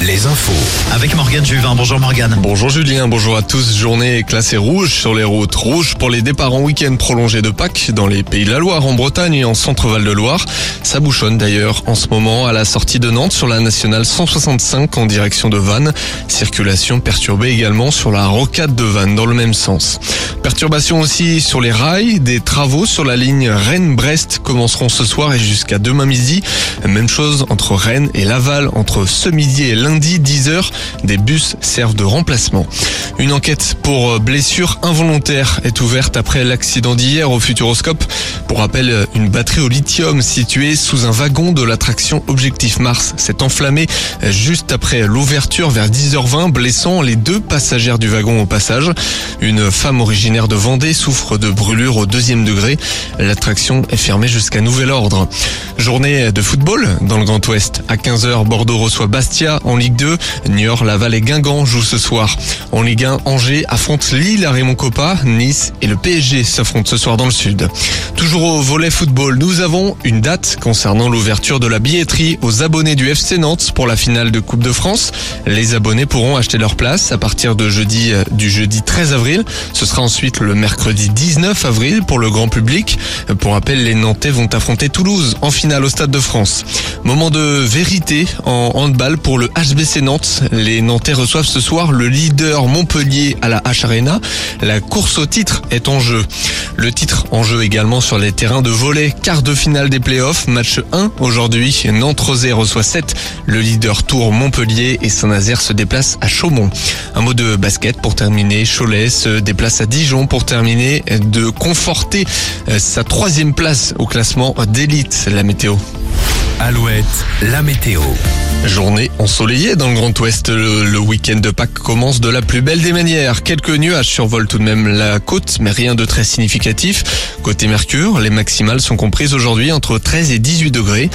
Les infos. Avec Morgane Juvin. Bonjour Morgane. Bonjour Julien, bonjour à tous. Journée classée rouge sur les routes. Rouge pour les départs en week-end prolongé de Pâques dans les Pays de la Loire, en Bretagne et en Centre-Val de Loire. Ça bouchonne d'ailleurs en ce moment à la sortie de Nantes sur la nationale 165 en direction de Vannes. Circulation perturbée également sur la rocade de Vannes dans le même sens. Perturbation aussi sur les rails. Des travaux sur la ligne Rennes-Brest commenceront ce soir et jusqu'à demain midi. Même chose entre Rennes et Laval entre midi et lundi 10h. Des bus servent de remplacement. Une enquête pour blessure involontaire est ouverte après l'accident d'hier au Futuroscope. Pour rappel, une batterie au lithium située sous un wagon de l'attraction Objectif Mars s'est enflammée juste après l'ouverture vers 10h20, blessant les deux passagères du wagon au passage. Une femme originaire de Vendée souffre de brûlures au deuxième degré. L'attraction est fermée jusqu'à nouvel ordre. Journée de football dans le Grand Ouest. À 15h, Bordeaux reçoit Bastia en Ligue 2. Niort, Laval et Guingamp jouent ce soir. En Ligue 1, Angers affronte Lille à Raymond Coppa. Nice et le PSG s'affrontent ce soir dans le Sud. Toujours au volet football, nous avons une date concernant l'ouverture de la billetterie aux abonnés du FC Nantes pour la finale de Coupe de France. Les abonnés pourront acheter leur place à partir de jeudi, du jeudi 13 avril. Ce sera ensuite le mercredi 19 avril pour le grand public. Pour rappel, les Nantais vont affronter Toulouse en finale au Stade de France. Moment de vérité en handball pour le HBC Nantes. Les Nantais reçoivent ce soir le leader Montpellier à la H Arena. La course au titre est en jeu. Le titre en jeu également sur les terrains de volet. Quart de finale des playoffs. Match 1 aujourd'hui. Nantes-Rosé reçoit 7. Le leader Tour Montpellier et Saint-Nazaire se déplacent à Chaumont. Un mot de basket pour terminer. Cholet se déplace à Dijon pour terminer de conforter sa troisième place au classement d'élite. La météo. Alouette, la météo. Journée ensoleillée dans le Grand Ouest. Le, week-end de Pâques commence de la plus belle des manières. Quelques nuages survolent tout de même la côte, mais rien de très significatif. Côté Mercure, les maximales sont comprises aujourd'hui entre 13 et 18 degrés.